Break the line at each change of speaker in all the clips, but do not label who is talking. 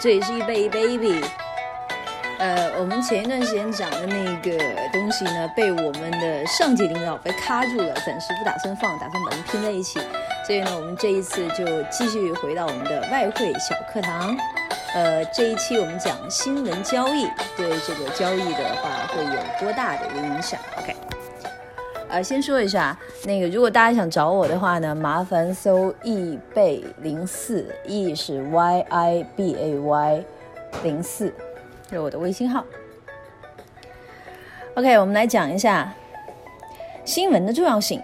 这里是一杯 baby。呃，我们前一段时间讲的那个东西呢，被我们的上级领导被卡住了，暂时不打算放，打算把它拼在一起。所以呢，我们这一次就继续回到我们的外汇小课堂。呃，这一期我们讲新闻交易对这个交易的话会有多大的一个影响？OK。呃，先说一下，那个如果大家想找我的话呢，麻烦搜易贝零四，E 是 Y I B A Y 零四，这是我的微信号。OK，我们来讲一下新闻的重要性。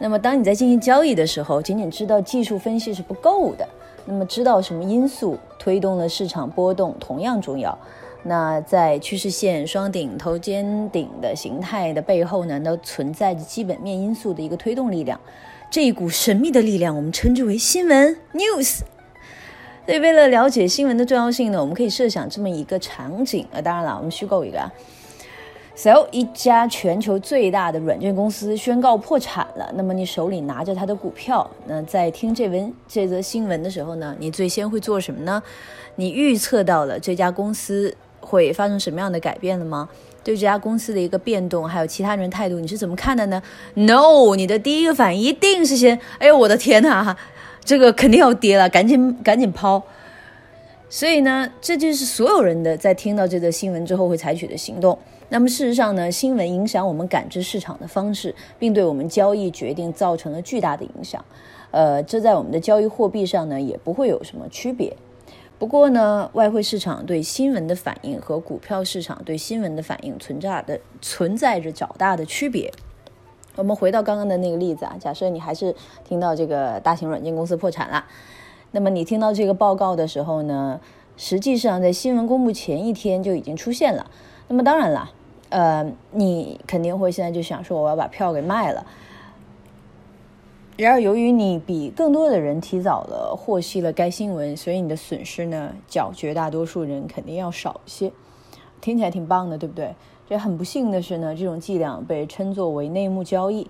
那么，当你在进行交易的时候，仅仅知道技术分析是不够的，那么知道什么因素推动了市场波动同样重要。那在趋势线双顶头肩顶的形态的背后呢，都存在着基本面因素的一个推动力量。这一股神秘的力量，我们称之为新闻 （news）。所以，为了了解新闻的重要性呢，我们可以设想这么一个场景。啊，当然了，我们虚构一个。So，一家全球最大的软件公司宣告破产了。那么，你手里拿着它的股票，那在听这文这则新闻的时候呢，你最先会做什么呢？你预测到了这家公司。会发生什么样的改变了吗？对这家公司的一个变动，还有其他人态度，你是怎么看的呢？No，你的第一个反应一定是先，哎呦我的天哪，这个肯定要跌了，赶紧赶紧抛。所以呢，这就是所有人的在听到这则新闻之后会采取的行动。那么事实上呢，新闻影响我们感知市场的方式，并对我们交易决定造成了巨大的影响。呃，这在我们的交易货币上呢，也不会有什么区别。不过呢，外汇市场对新闻的反应和股票市场对新闻的反应存在的存在着较大的区别。我们回到刚刚的那个例子啊，假设你还是听到这个大型软件公司破产了，那么你听到这个报告的时候呢，实际上在新闻公布前一天就已经出现了。那么当然了，呃，你肯定会现在就想说，我要把票给卖了。然而，由于你比更多的人提早了获悉了该新闻，所以你的损失呢，较绝大多数人肯定要少一些。听起来挺棒的，对不对？这很不幸的是呢，这种伎俩被称作为内幕交易，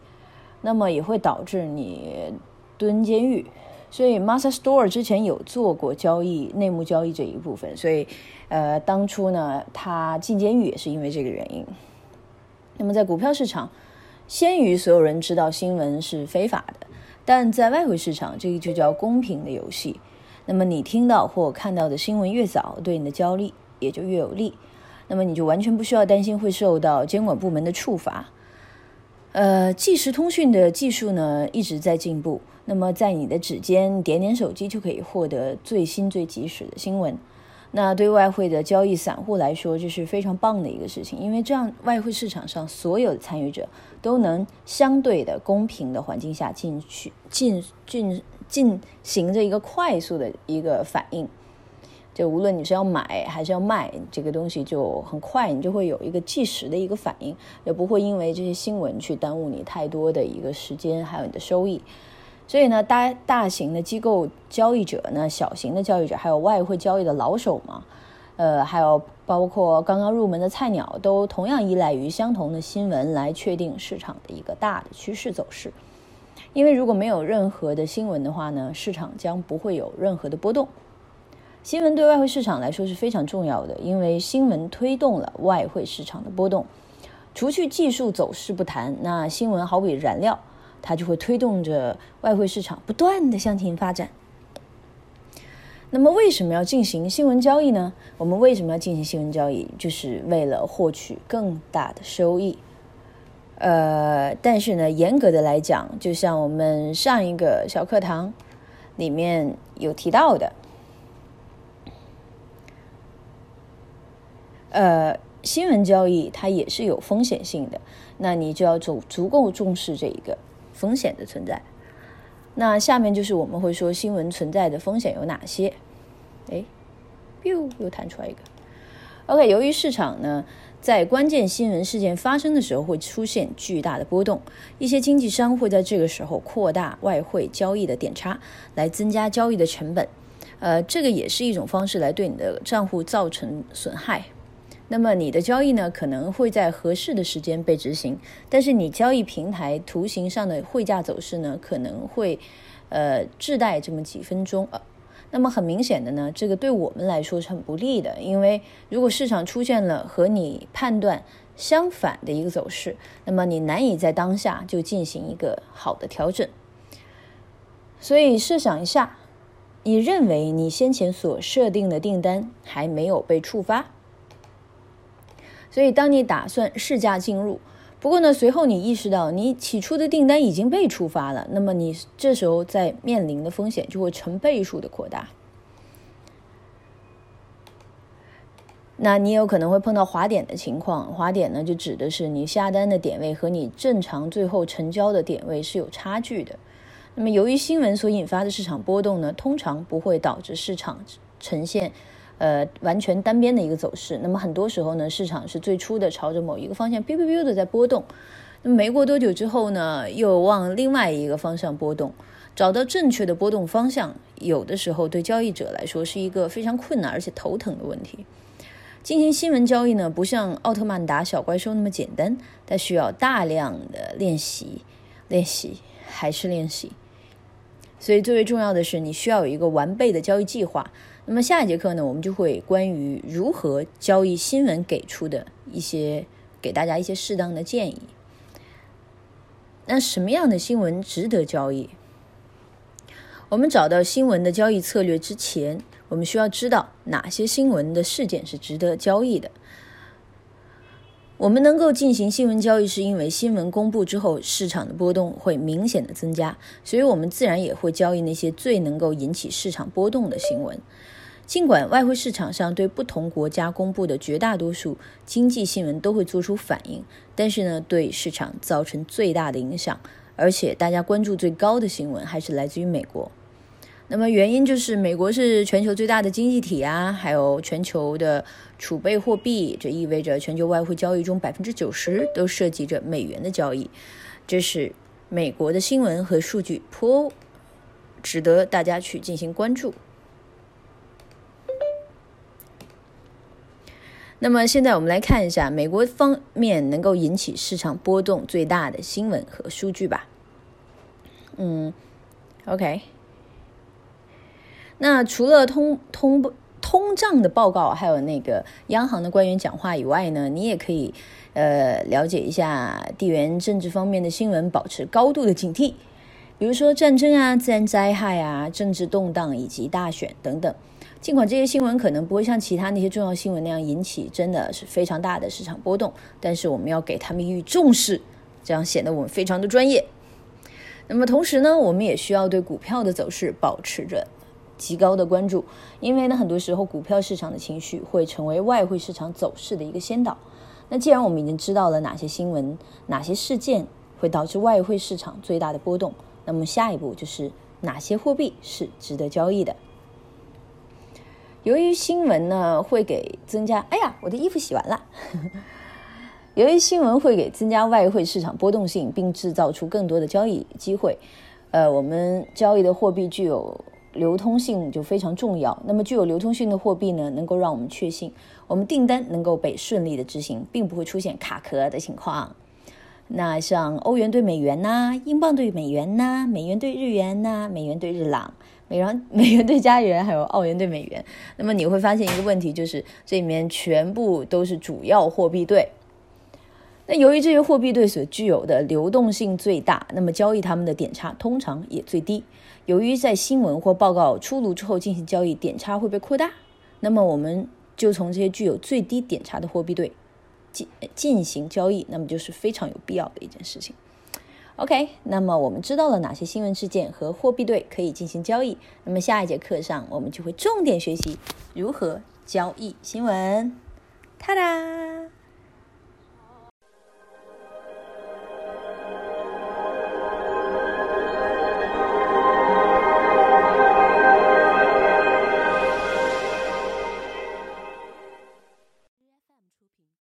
那么也会导致你蹲监狱。所以 m a s a Store 之前有做过交易内幕交易这一部分，所以呃，当初呢，他进监狱也是因为这个原因。那么在股票市场，先于所有人知道新闻是非法的。但在外汇市场，这个就叫公平的游戏。那么你听到或看到的新闻越早，对你的交易也就越有利。那么你就完全不需要担心会受到监管部门的处罚。呃，即时通讯的技术呢一直在进步。那么在你的指尖点点手机就可以获得最新最及时的新闻。那对外汇的交易散户来说，这是非常棒的一个事情，因为这样外汇市场上所有的参与者都能相对的公平的环境下进去进进进行着一个快速的一个反应。就无论你是要买还是要卖，这个东西就很快，你就会有一个即时的一个反应，也不会因为这些新闻去耽误你太多的一个时间，还有你的收益。所以呢，大大型的机构交易者呢，小型的交易者，还有外汇交易的老手嘛，呃，还有包括刚刚入门的菜鸟，都同样依赖于相同的新闻来确定市场的一个大的趋势走势。因为如果没有任何的新闻的话呢，市场将不会有任何的波动。新闻对外汇市场来说是非常重要的，因为新闻推动了外汇市场的波动。除去技术走势不谈，那新闻好比燃料。它就会推动着外汇市场不断的向前发展。那么，为什么要进行新闻交易呢？我们为什么要进行新闻交易？就是为了获取更大的收益。呃，但是呢，严格的来讲，就像我们上一个小课堂里面有提到的，呃，新闻交易它也是有风险性的。那你就要足足够重视这一个。风险的存在，那下面就是我们会说新闻存在的风险有哪些？哎，biu 又弹出来一个。OK，由于市场呢在关键新闻事件发生的时候会出现巨大的波动，一些经纪商会在这个时候扩大外汇交易的点差，来增加交易的成本。呃，这个也是一种方式来对你的账户造成损害。那么你的交易呢，可能会在合适的时间被执行，但是你交易平台图形上的汇价走势呢，可能会，呃，滞带这么几分钟啊。那么很明显的呢，这个对我们来说是很不利的，因为如果市场出现了和你判断相反的一个走势，那么你难以在当下就进行一个好的调整。所以设想一下，你认为你先前所设定的订单还没有被触发，所以当你打算试驾进入。不过呢，随后你意识到你起初的订单已经被触发了，那么你这时候在面临的风险就会成倍数的扩大。那你有可能会碰到滑点的情况，滑点呢就指的是你下单的点位和你正常最后成交的点位是有差距的。那么由于新闻所引发的市场波动呢，通常不会导致市场呈现。呃，完全单边的一个走势。那么很多时候呢，市场是最初的朝着某一个方向 biu biu 的在波动，那么没过多久之后呢，又往另外一个方向波动。找到正确的波动方向，有的时候对交易者来说是一个非常困难而且头疼的问题。进行新闻交易呢，不像奥特曼打小怪兽那么简单，它需要大量的练习，练习还是练习。所以最为重要的是，你需要有一个完备的交易计划。那么下一节课呢，我们就会关于如何交易新闻给出的一些，给大家一些适当的建议。那什么样的新闻值得交易？我们找到新闻的交易策略之前，我们需要知道哪些新闻的事件是值得交易的。我们能够进行新闻交易，是因为新闻公布之后，市场的波动会明显的增加，所以我们自然也会交易那些最能够引起市场波动的新闻。尽管外汇市场上对不同国家公布的绝大多数经济新闻都会做出反应，但是呢，对市场造成最大的影响，而且大家关注最高的新闻还是来自于美国。那么原因就是美国是全球最大的经济体啊，还有全球的储备货币，这意味着全球外汇交易中百分之九十都涉及着美元的交易，这是美国的新闻和数据颇值得大家去进行关注。那么现在我们来看一下美国方面能够引起市场波动最大的新闻和数据吧。嗯，OK。那除了通通通胀的报告，还有那个央行的官员讲话以外呢，你也可以呃了解一下地缘政治方面的新闻，保持高度的警惕。比如说战争啊、自然灾害啊、政治动荡以及大选等等。尽管这些新闻可能不会像其他那些重要新闻那样引起真的是非常大的市场波动，但是我们要给他们予以重视，这样显得我们非常的专业。那么同时呢，我们也需要对股票的走势保持着极高的关注，因为呢，很多时候股票市场的情绪会成为外汇市场走势的一个先导。那既然我们已经知道了哪些新闻、哪些事件会导致外汇市场最大的波动，那么下一步就是哪些货币是值得交易的。由于新闻呢会给增加，哎呀，我的衣服洗完了。由于新闻会给增加外汇市场波动性，并制造出更多的交易机会，呃，我们交易的货币具有流通性就非常重要。那么具有流通性的货币呢，能够让我们确信我们订单能够被顺利的执行，并不会出现卡壳的情况。那像欧元对美元呐，英镑对美元呐，美元对日元呐，美元对日朗。美元、美元对加元，还有澳元对美元，那么你会发现一个问题，就是这里面全部都是主要货币对。那由于这些货币对所具有的流动性最大，那么交易它们的点差通常也最低。由于在新闻或报告出炉之后进行交易，点差会被扩大，那么我们就从这些具有最低点差的货币对进进行交易，那么就是非常有必要的一件事情。OK，那么我们知道了哪些新闻事件和货币对可以进行交易？那么下一节课上，我们就会重点学习如何交易新闻。哒哒。